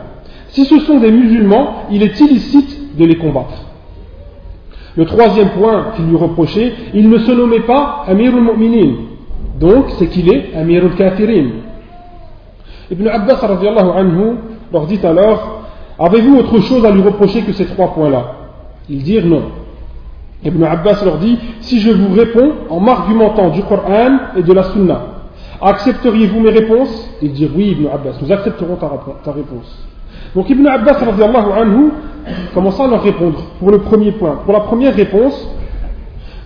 Si ce sont des musulmans, il est illicite de les combattre. Le troisième point qu'il lui reprochait, il ne se nommait pas Amirul Mu'minin. Donc, c'est qu'il est Amirul Kafirin. Ibn Abbas anhu leur dit alors Avez-vous autre chose à lui reprocher que ces trois points-là? Ils dirent non. Ibn Abbas leur dit Si je vous réponds en m'argumentant du Coran et de la Sunna, accepteriez-vous mes réponses Ils dirent Oui, Ibn Abbas, nous accepterons ta, ta réponse. Donc Ibn Abbas anhu commença à leur répondre pour le premier point. Pour la première réponse,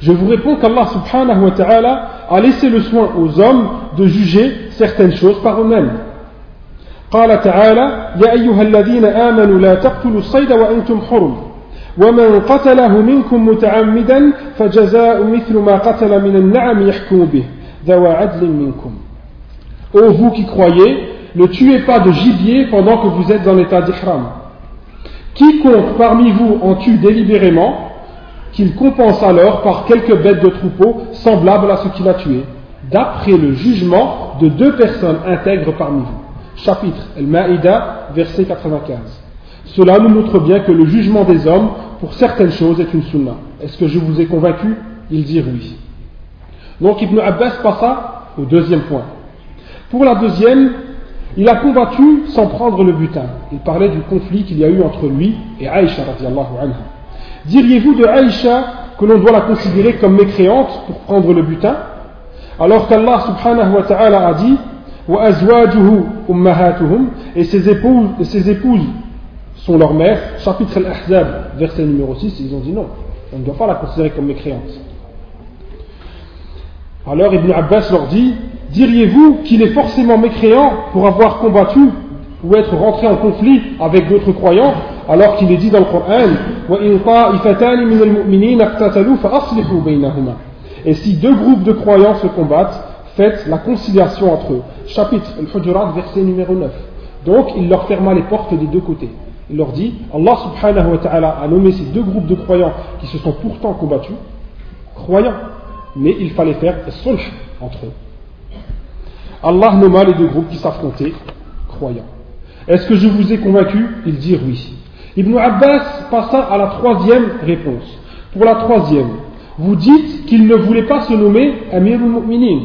je vous réponds qu'Allah subhanahu wa ta'ala a laissé le soin aux hommes de juger certaines choses par eux-mêmes. قال تعالى يا أيها الذين آمنوا لا تقتلوا الصيد وأنتم حرم ومن قتله منكم متعمدا فجزاء مثل ما قتل من النعم يحكم به ذوى عدل منكم Ô vous qui croyez, ne tuez pas de gibier pendant que vous êtes dans l'état d'ihram. Quiconque parmi vous en tue délibérément, qu'il compense alors par quelques bêtes de troupeau semblables à ce qu'il a tué, d'après le jugement de deux personnes intègres parmi vous. chapitre Al-Ma'ida, verset 95. Cela nous montre bien que le jugement des hommes pour certaines choses est une sunna. Est-ce que je vous ai convaincu? Ils dirent oui. Donc Ibn Abbas passa au deuxième point. Pour la deuxième, il a combattu sans prendre le butin. Il parlait du conflit qu'il y a eu entre lui et Aïcha. Diriez-vous de Aïcha que l'on doit la considérer comme mécréante pour prendre le butin? Alors qu'Allah subhanahu wa ta'ala a dit et ses épouses, et ses épouses sont leurs mères, chapitre Al-Ahzab, verset numéro 6, ils ont dit non, on ne doit pas la considérer comme mécréante. Alors Ibn Abbas leur dit Diriez-vous qu'il est forcément mécréant pour avoir combattu ou être rentré en conflit avec d'autres croyants alors qu'il est dit dans le Coran et si deux groupes de croyants se combattent, faites la conciliation entre eux. Chapitre Al-Hujurat, verset numéro 9. Donc, il leur ferma les portes des deux côtés. Il leur dit, Allah subhanahu wa ta'ala a nommé ces deux groupes de croyants qui se sont pourtant combattus, croyants, mais il fallait faire sulh entre eux. Allah nomma les deux groupes qui s'affrontaient, croyants. Est-ce que je vous ai convaincu? Ils dirent oui. Ibn Abbas passa à la troisième réponse. Pour la troisième, vous dites qu'il ne voulait pas se nommer Amir al-Mu'minin.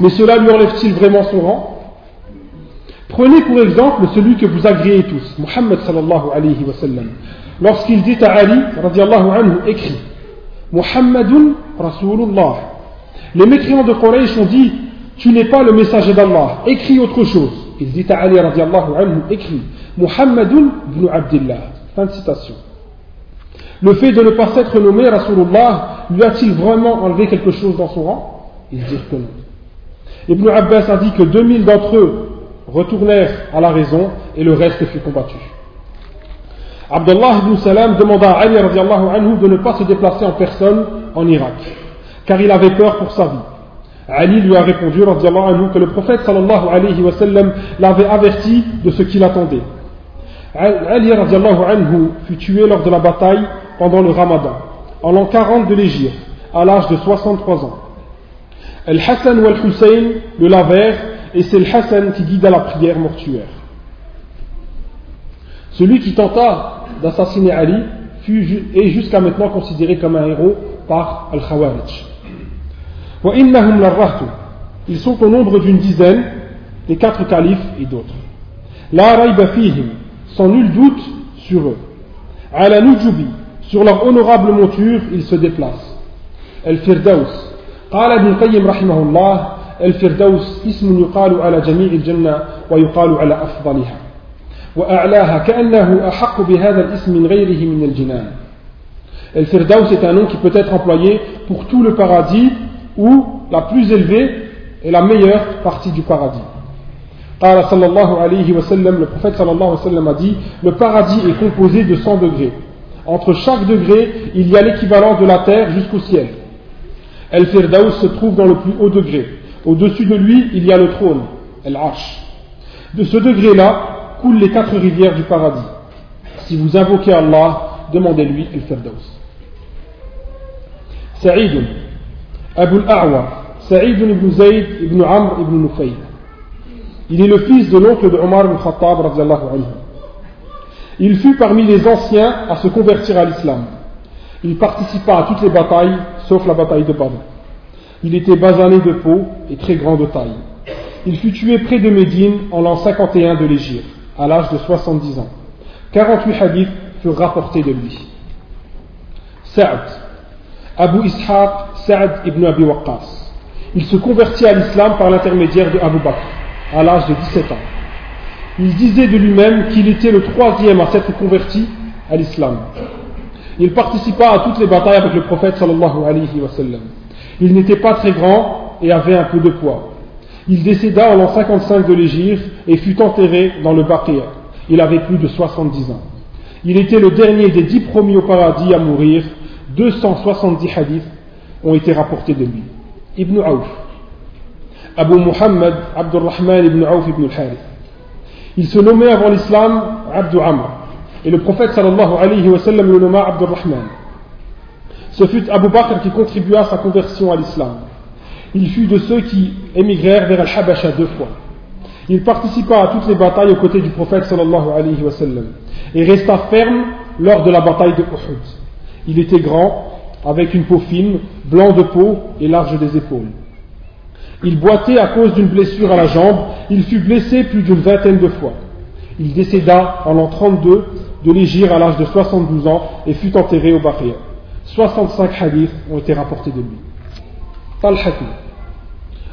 Mais cela lui enlève-t-il vraiment son rang? Prenez pour exemple celui que vous agréez tous, Muhammad sallallahu alayhi wa sallam. Lorsqu'il dit à Ali, radiallahu anhu, écrit Muhammadun Rasulullah. Les mécréants de Quraysh ont dit Tu n'es pas le messager d'Allah, écris autre chose. Il dit à Ali, radiallahu anhu, écrit Muhammadun ibn Abdullah. Fin de citation. Le fait de ne pas s'être nommé Rasulullah lui a-t-il vraiment enlevé quelque chose dans son rang? Ils disent que non. Ibn Abbas a dit que 2000 d'entre eux retournèrent à la raison et le reste fut combattu. Abdullah ibn Salam demanda à Ali anhu de ne pas se déplacer en personne en Irak, car il avait peur pour sa vie. Ali lui a répondu anhu, que le prophète sallallahu alayhi wa l'avait averti de ce qu'il attendait. Ali anhu fut tué lors de la bataille pendant le ramadan, en l'an 40 de l'Égypte, à l'âge de 63 ans. Al-Hassan ou Al-Hussein le lavèrent et c'est le Hassan qui guida la prière mortuaire. Celui qui tenta d'assassiner Ali fut est jusqu'à maintenant considéré comme un héros par Al-Khawarij. Ils sont au nombre d'une dizaine, des quatre califes et d'autres. La raïba fihim, sans nul doute sur eux. Ala nujubi, sur leur honorable monture, ils se déplacent. Al-Firdaus. قال ابن القيم رحمه الله الفردوس اسم يقال على جميع الجنة ويقال على أفضلها وأعلاها كأنه أحق بهذا الاسم من غيره من الجنان الفردوس est un nom qui peut être employé pour tout le paradis ou la plus élevée et la meilleure partie du paradis. قال صلى الله عليه وسلم, le prophète صلى الله عليه وسلم a dit le paradis est composé de 100 degrés. Entre chaque degré, il y a l'équivalent de la terre jusqu'au ciel. El Firdaus se trouve dans le plus haut degré. Au-dessus de lui, il y a le trône, El Arsh. De ce degré-là coulent les quatre rivières du paradis. Si vous invoquez Allah, demandez-lui El Firdaus. Saïd, Abu al-A'wa, Saïd ibn Zayd ibn Amr ibn Nufayl. Il est le fils de l'oncle de Omar ibn Khattab. Il fut parmi les anciens à se convertir à l'islam. Il participa à toutes les batailles, sauf la bataille de Badr. Il était basané de peau et très grand de taille. Il fut tué près de Médine en l'an 51 de l'Égypte, à l'âge de 70 ans. 48 hadiths furent rapportés de lui. Sa'd, Abu Ishaq Sa'd ibn Abi Waqqas. Il se convertit à l'islam par l'intermédiaire de Abu Bakr, à l'âge de 17 ans. Il disait de lui-même qu'il était le troisième à s'être converti à l'islam. Il participa à toutes les batailles avec le prophète sallallahu alayhi wa sallam. Il n'était pas très grand et avait un peu de poids. Il décéda en l'an 55 de l'Égypte et fut enterré dans le Baqiyah. Il avait plus de 70 ans. Il était le dernier des dix premiers au paradis à mourir. 270 hadiths ont été rapportés de lui. Ibn Auf. Abu Muhammad Abdurrahman ibn Auf ibn al-Harith. Il se nommait avant l'islam Abdou Amr. Et le prophète sallallahu alayhi wa sallam le nomma Abdurrahman. Ce fut Abu Bakr qui contribua à sa conversion à l'islam. Il fut de ceux qui émigrèrent vers Al-Habasha deux fois. Il participa à toutes les batailles aux côtés du prophète sallallahu alayhi wa et resta ferme lors de la bataille de Uhud. Il était grand, avec une peau fine, blanc de peau et large des épaules. Il boitait à cause d'une blessure à la jambe, il fut blessé plus d'une vingtaine de fois. Il décéda en l'an 32 de l'Égypte à l'âge de 72 ans et fut enterré au Bahreïn. 65 hadiths ont été rapportés de lui. Talha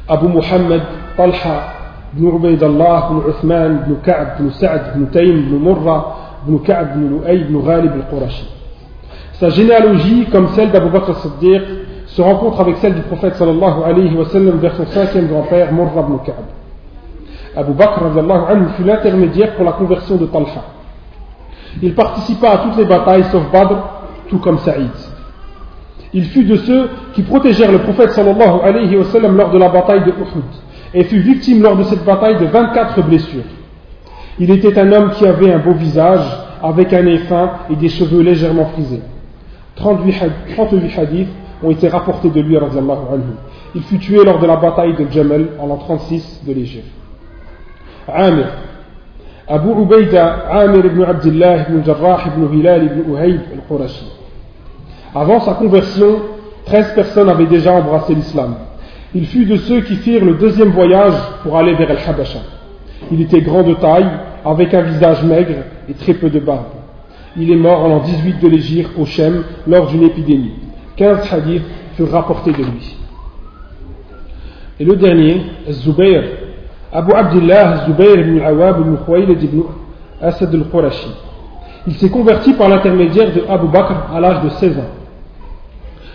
Abu Muhammad Talha بن عبيد الله بن عثمان بن كعب بن سعد بن تيم بن مرة بن كعب بن لؤي بن غالب القرشي Sa généalogie, comme celle d'Abu Bakr al-Siddiq, se rencontre avec celle du prophète sallallahu alayhi wa sallam vers son cinquième grand-père, Murra ibn Ka'b. Abu Bakr anhu, fut l'intermédiaire pour la conversion de Talha. Il participa à toutes les batailles sauf Badr, tout comme Saïd. Il fut de ceux qui protégèrent le prophète sallallahu alayhi wa sallam lors de la bataille de Uhud et fut victime lors de cette bataille de 24 blessures. Il était un homme qui avait un beau visage, avec un nez fin et des cheveux légèrement frisés. 38 hadiths ont été rapportés de lui. Il fut tué lors de la bataille de Jamal en l'an 36 de l'Égypte. Amir. Abu Amir ibn ibn Jarrah ibn Hilal ibn Uhayb al-Qurashi. Avant sa conversion, 13 personnes avaient déjà embrassé l'islam. Il fut de ceux qui firent le deuxième voyage pour aller vers El-Habasha. Il était grand de taille, avec un visage maigre et très peu de barbe. Il est mort en l'an 18 de l'Égypte au Shem lors d'une épidémie. 15 hadiths furent rapportés de lui. Et le dernier, Zubayr, Abu Abdullah Zubayr ibn Awab ibn Khuwaylid ibn Asad al-Qurashi. Il s'est converti par l'intermédiaire de Abu Bakr à l'âge de 16 ans.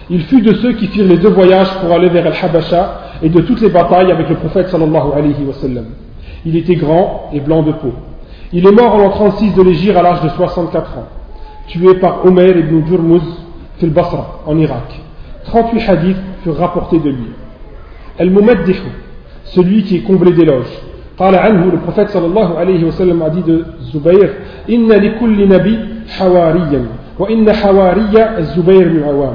Il fut de ceux qui firent les deux voyages pour aller vers Al-Habasha et de toutes les batailles avec le prophète sallallahu alayhi wa sallam. Il était grand et blanc de peau. Il est mort en l'an 36 de l'Égypte à l'âge de 64 ans, tué par Omer ibn Jurmuz fil Basra, en Irak. 38 hadiths furent rapportés de lui. Al-Mumaddihu, celui qui est comblé d'éloges. قال عنه le prophète sallallahu alayhi wa sallam a dit de Zubayr Inna likulli nabi hawariyan wa inna hawariya Zubayr bin Awam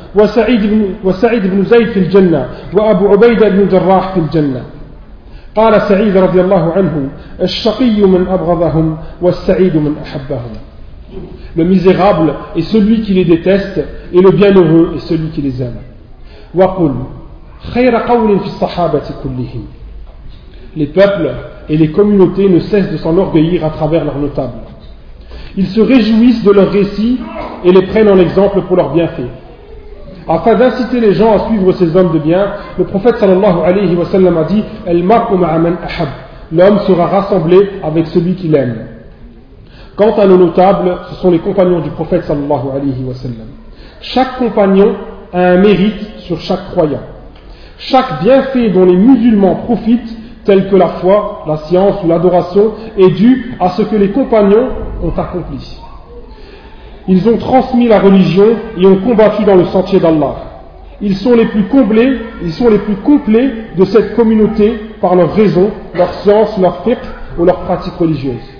وسعيد بن, وسعيد بن زيد في الجنة وأبو عبيدة بن جراح في الجنة قال سعيد رضي الله عنه الشقي من أبغضهم والسعيد من أحبهم Le misérable est celui qui les déteste et le bienheureux est celui qui les aime. وقل خير قول في الصحابة كلهم Les peuples et les communautés ne cessent de s'enorgueillir à travers leurs notables. Ils se réjouissent de leurs récits et les prennent en exemple pour leurs bienfaits. Afin d'inciter les gens à suivre ces hommes de bien, le prophète sallallahu a dit L'homme sera rassemblé avec celui qu'il aime. Quant à nos notables, ce sont les compagnons du prophète sallallahu alayhi wa. Chaque compagnon a un mérite sur chaque croyant. Chaque bienfait dont les musulmans profitent, tel que la foi, la science ou l'adoration, est dû à ce que les compagnons ont accompli. Ils ont transmis la religion et ont combattu dans le sentier d'Allah. Ils sont les plus comblés, ils sont les plus complets de cette communauté par leur raison, leur science, leur fiqh ou leur pratique religieuse.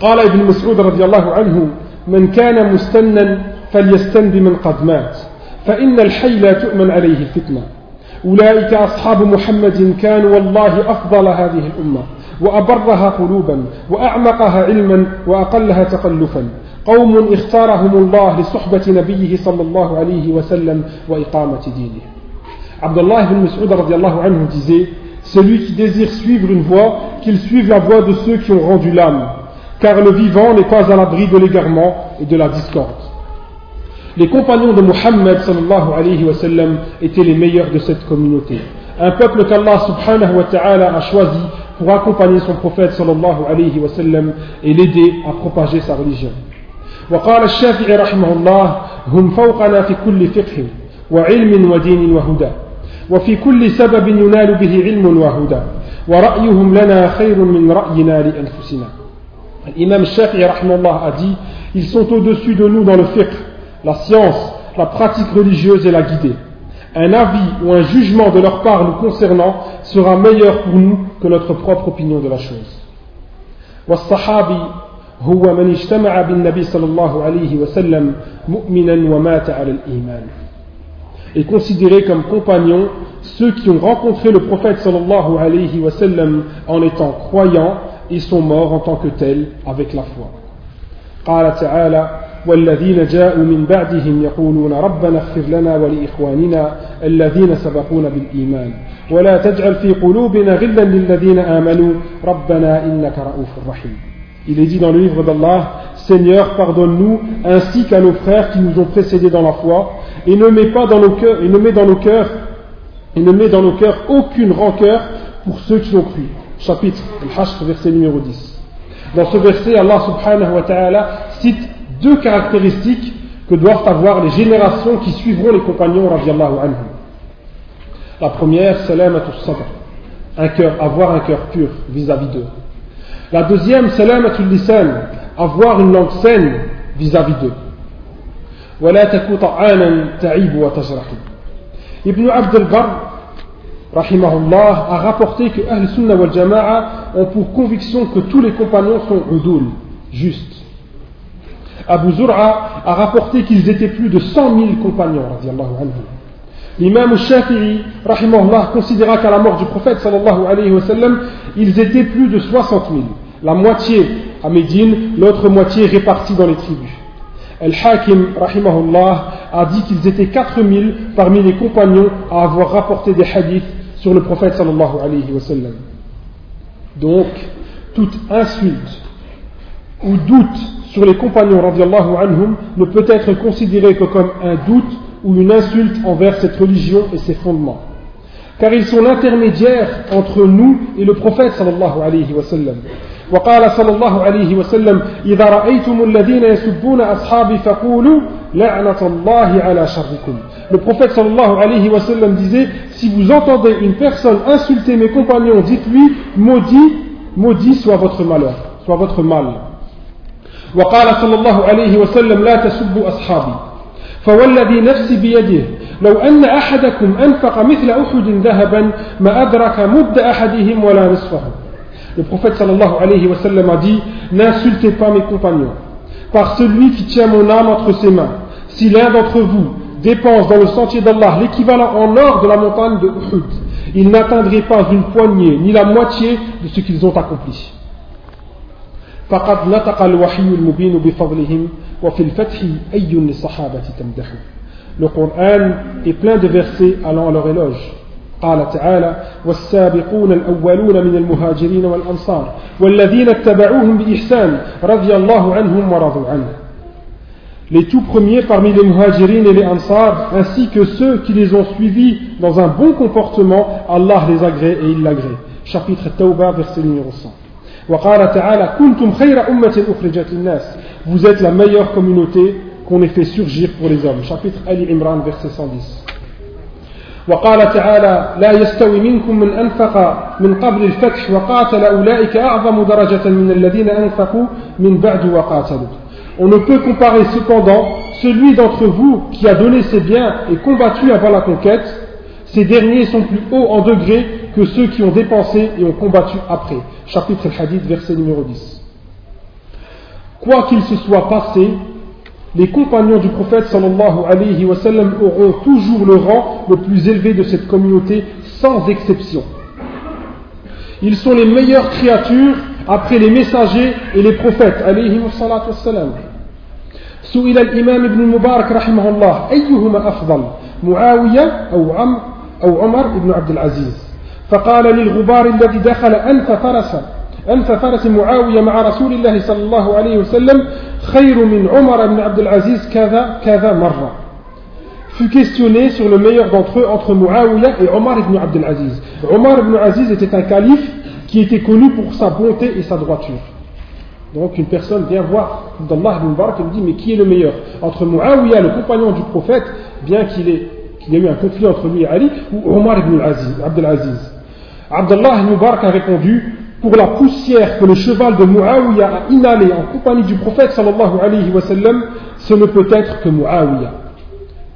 قال ابن مسعود رضي الله عنه من كان مستنا فليستن بمن قد مات فإن الحي لا تؤمن عليه الفتنة أولئك أصحاب محمد كانوا والله أفضل هذه الأمة وأبرها قلوبا وأعمقها علما وأقلها تخلفا قوم اختارهم الله لصحبة نبيه صلى الله عليه وسلم وإقامة دينه Abdullah ibn Mas'ud radiallahu anhu disait Celui qui désire suivre une voie, qu'il suive la voie de ceux qui ont rendu l'âme, car le vivant n'est pas à l'abri de l'égarement et de la discorde. Les compagnons de Muhammad sallallahu alayhi wa sallam étaient les meilleurs de cette communauté. Un peuple qu'Allah subhanahu wa ta'ala a choisi pour accompagner son prophète sallallahu alayhi wa sallam et l'aider à propager sa religion. وقال الشافعي رحمه الله هم فوقنا في كل فقه وعلم ودين وهدى وفي كل سبب ينال به علم وهدى ورأيهم لنا خير من رأينا لأنفسنا L'imam Shafi'i a dit Ils sont au-dessus de nous dans le fiqh, la science, la pratique religieuse et la guidée. Un avis ou un jugement de leur part nous concernant sera meilleur pour nous que notre propre opinion de la chose. والصحابي هو من اجتمع بالنبي صلى الله عليه وسلم مؤمنا ومات على الإيمان. Est considéré comme compagnons ceux qui ont rencontré le prophète sallallahu alayhi wa sallam en étant croyants et sont morts en tant que tels avec la foi. قال تعالى والذين جاءوا من بعدهم يقولون ربنا اغفر لنا ولإخواننا الذين سبقونا بالإيمان. ولا تجعل في قلوبنا غلا للذين آمنوا. ربنا إنك رؤوف رحيم. Il est dit dans le livre d'Allah, Seigneur, pardonne-nous ainsi qu'à nos frères qui nous ont précédés dans la foi, et ne met pas dans nos cœurs, et ne met dans nos cœurs, et ne met dans nos cœurs aucune rancœur pour ceux qui ont cru. Chapitre Al-Hashr, verset numéro 10. Dans ce verset, Allah subhanahu wa ta'ala cite deux caractéristiques que doivent avoir les générations qui suivront les compagnons radiallahu anhum. La première, salamatul sadr, un avoir un cœur pur vis-à-vis d'eux. La deuxième, salamatul lisan, avoir une langue saine vis-à-vis d'eux. Ibn Abd rahimahullah, a rapporté que Ahl Sunnah wal Jama'a ont pour conviction que tous les compagnons sont udul, justes. Abu Zur'a a rapporté qu'ils étaient plus de 100 000 compagnons. L'imam Shafi'i rahimahullah, considéra qu'à la mort du prophète sallallahu alayhi wa sallam, ils étaient plus de 60 000. La moitié à Médine, l'autre moitié répartie dans les tribus. Al-Hakim, rahimahullah, a dit qu'ils étaient 4000 parmi les compagnons à avoir rapporté des hadiths sur le prophète sallallahu alayhi wa. Donc, toute insulte ou doute sur les compagnons anhum ne peut être considéré que comme un doute ou une insulte envers cette religion et ses fondements. Car ils sont l'intermédiaire entre nous et le prophète sallallahu. وقال صلى الله عليه وسلم إذا رأيتم الذين يسبون أصحابي فقولوا لعنة الله على شركم Le prophète sallallahu alayhi wa sallam disait Si vous entendez une personne insulter mes compagnons, dites-lui Maudit, maudit soit votre malheur, soit votre mal. وقال صلى الله عليه وسلم لا تسبوا أصحابي فوالذي نفسي بيده لو أن أحدكم أنفق مثل أحد ذهبا ما أدرك مد أحدهم ولا نصفه Le prophète sallallahu alayhi wa sallam a dit N'insultez pas mes compagnons, par celui qui tient mon âme entre ses mains. Si l'un d'entre vous dépense dans le sentier d'Allah l'équivalent en or de la montagne de Uhud, il n'atteindrait pas une poignée ni la moitié de ce qu'ils ont accompli. Le Coran est plein de versets allant à leur éloge. قال تعالى والسابقون الأولون من المهاجرين والأنصار والذين اتبعوهم بإحسان رضي الله عنهم ورضوا عنه les tout premiers parmi les muhajirines et les ansar, ainsi que ceux qui les ont suivis dans un bon comportement, Allah les agrée et il l'agrée. Chapitre Tawbah, verset numéro 100. وقال تعالى كنتم خير أمة أخرجت للناس Vous êtes la meilleure communauté qu'on ait fait surgir pour les hommes. Chapitre Ali Imran, verset 110. وقال تعالى لا يستوي منكم من أنفق من قبل الفتح وقاتل أولئك أعظم درجة من الذين أنفقوا من بعد وقاتلوا On ne peut comparer cependant celui d'entre vous qui a donné ses biens et combattu avant la conquête, ces derniers sont plus hauts en degré que ceux qui ont dépensé et ont combattu après. Chapitre al-Hadith, verset numéro 10. Quoi qu'il se soit passé, les compagnons du prophète sallallahu alayhi wa sallam auront toujours le rang le plus élevé de cette communauté sans exception. Ils sont les meilleures créatures après les messagers et les prophètes alayhi wa salatu wa sallam. سئل الإمام ابن المبارك رحمه الله أيهما أفضل معاوية أو عمر أو عمر بن عبد العزيز فقال للغبار الذي دخل أنف فرسا أنف فرس معاوية مع رسول الله صلى الله عليه وسلم خير من عمر بن عبد العزيز كذا كذا مرة fut questionné sur le meilleur d'entre eux entre Muawiyah et Omar ibn Abdel Aziz. Omar ibn Aziz était un calife qui était connu pour sa bonté et sa droiture. Donc une personne vient voir d'Allah ibn Barak et lui dit mais qui est le meilleur Entre Muawiyah, le compagnon du prophète, bien qu'il ait, qu ait eu un conflit entre lui et Ali, ou Omar ibn Aziz, Abdel Aziz Abdullah Mubarak a répondu pour la poussière que le cheval de Muawiyah a inhalé en compagnie du prophète sallallahu alayhi wa sallam, ce ne peut être que Muawiyah.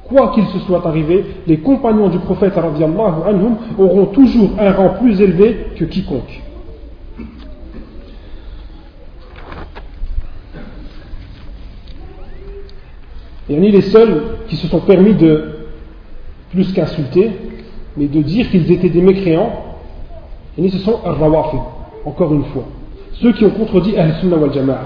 Quoi qu'il se soit arrivé, les compagnons du prophète auront toujours un rang plus élevé que quiconque. Et ni les seuls qui se sont permis de, plus qu'insulter, mais de dire qu'ils étaient des mécréants, et ce sont al-Rawafid, encore une fois. Ceux qui ont contredit Ahl-Sunnah wal Jama'a.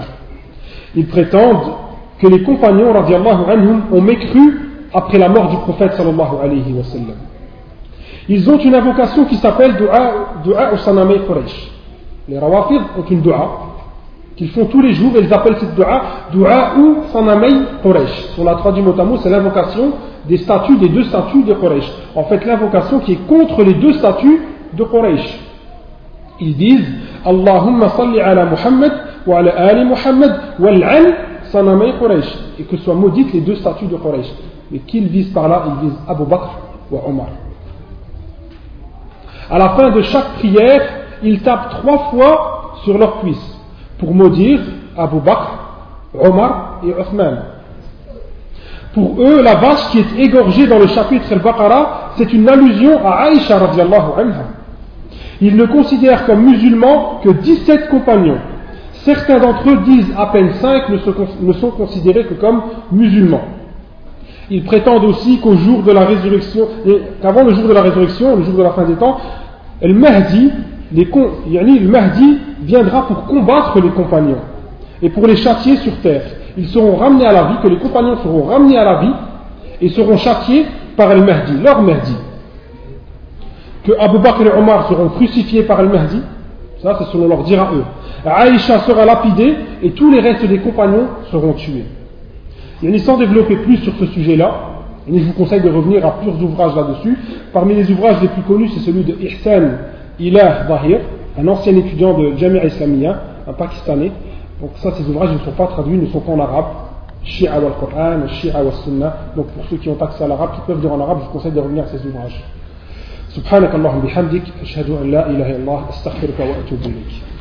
Ils prétendent que les compagnons anhum, ont mécru après la mort du prophète sallallahu alayhi wa sallam. Ils ont une invocation qui s'appelle Dua, au Sanamay Quraysh. Les Rawafid ont une dua qu'ils font tous les jours et ils appellent cette dua Dua ou Sanamay Quraysh. On l'a traduit mot à mot, c'est l'invocation des statues, des deux statues de Quraysh. En fait, l'invocation qui est contre les deux statues de Quraysh. Ils disent Allahumma salli ala Muhammad wa ala ali Muhammad wal'an sanamay Quraysh. Et que soient maudites les deux statues de Quraysh. Mais qu'ils visent par là Ils visent Abu Bakr ou Omar. À la fin de chaque prière, ils tapent trois fois sur leur cuisse pour maudire Abu Bakr, Omar et Othman. Pour eux, la vache qui est égorgée dans le chapitre Al-Baqarah, c'est une allusion à Aïcha radiallahu anha. Ils ne considèrent comme musulmans que 17 compagnons. Certains d'entre eux disent à peine 5 ne sont considérés que comme musulmans. Ils prétendent aussi qu'au jour de la résurrection, qu'avant le jour de la résurrection, le jour de la fin des temps, le Mahdi, les, le viendra pour combattre les compagnons et pour les châtier sur terre. Ils seront ramenés à la vie, que les compagnons seront ramenés à la vie et seront châtiés par le Mahdi, leur Mahdi. Que Abu Bakr et Omar seront crucifiés par le Mahdi, ça c'est selon leur dire à eux. Aïcha sera lapidée et tous les restes des compagnons seront tués. Et sans développer plus sur ce sujet-là, je vous conseille de revenir à plusieurs ouvrages là-dessus. Parmi les ouvrages les plus connus, c'est celui de Ihsan Ilah Bahir, un ancien étudiant de Jamia Islamia, un Pakistanais. Donc ça, ces ouvrages ne sont pas traduits, ne sont qu'en arabe. Shia al Qur'an, Shia al Sunnah. Donc pour ceux qui ont accès à l'arabe, qui peuvent lire en arabe, je vous conseille de revenir à ces ouvrages. سبحانك اللهم بحمدك أشهد أن لا إله إلا الله أستغفرك وأتوب إليك.